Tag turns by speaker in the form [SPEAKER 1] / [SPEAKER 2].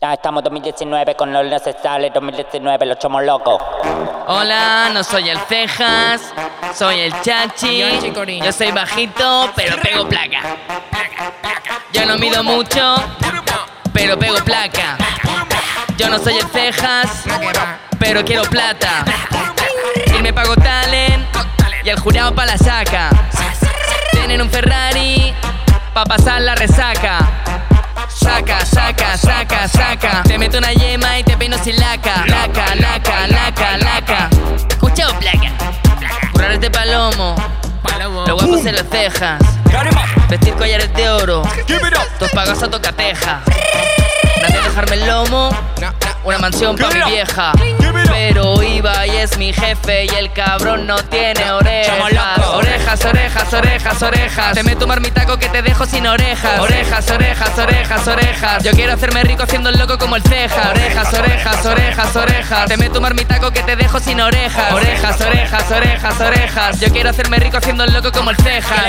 [SPEAKER 1] Ya estamos 2019 con los necesarios 2019 los chomos locos.
[SPEAKER 2] Hola, no soy el Cejas, soy el Chachi. Yo soy bajito, pero pego placa. Yo no mido mucho, pero pego placa. Yo no soy el Cejas, pero quiero plata. Y me pago talent y el jurado pa' la saca. Tienen un Ferrari pa' pasar la resaca. Te meto una yema y te peino sin laca. Laca, laca, laca, laca. Escucha o placa. Currales de palomo. Los guapos en las cejas. Vestir collares de oro. Tus pagas a tocateja. Nadie dejarme el lomo. Una mansión pa' mi vieja. Pero iba y es mi jefe y el cabrón no tiene orejas. Orejas, orejas. Te meto un marmitaco que te dejo sin orejas. Orejas, orejas, orejas, orejas. Yo quiero hacerme rico haciendo el loco como el ceja. Orejas, orejas, orejas, orejas. Te meto un marmitaco que te dejo sin orejas. Orejas, orejas, orejas, orejas. Yo quiero hacerme rico haciendo el loco como el ceja.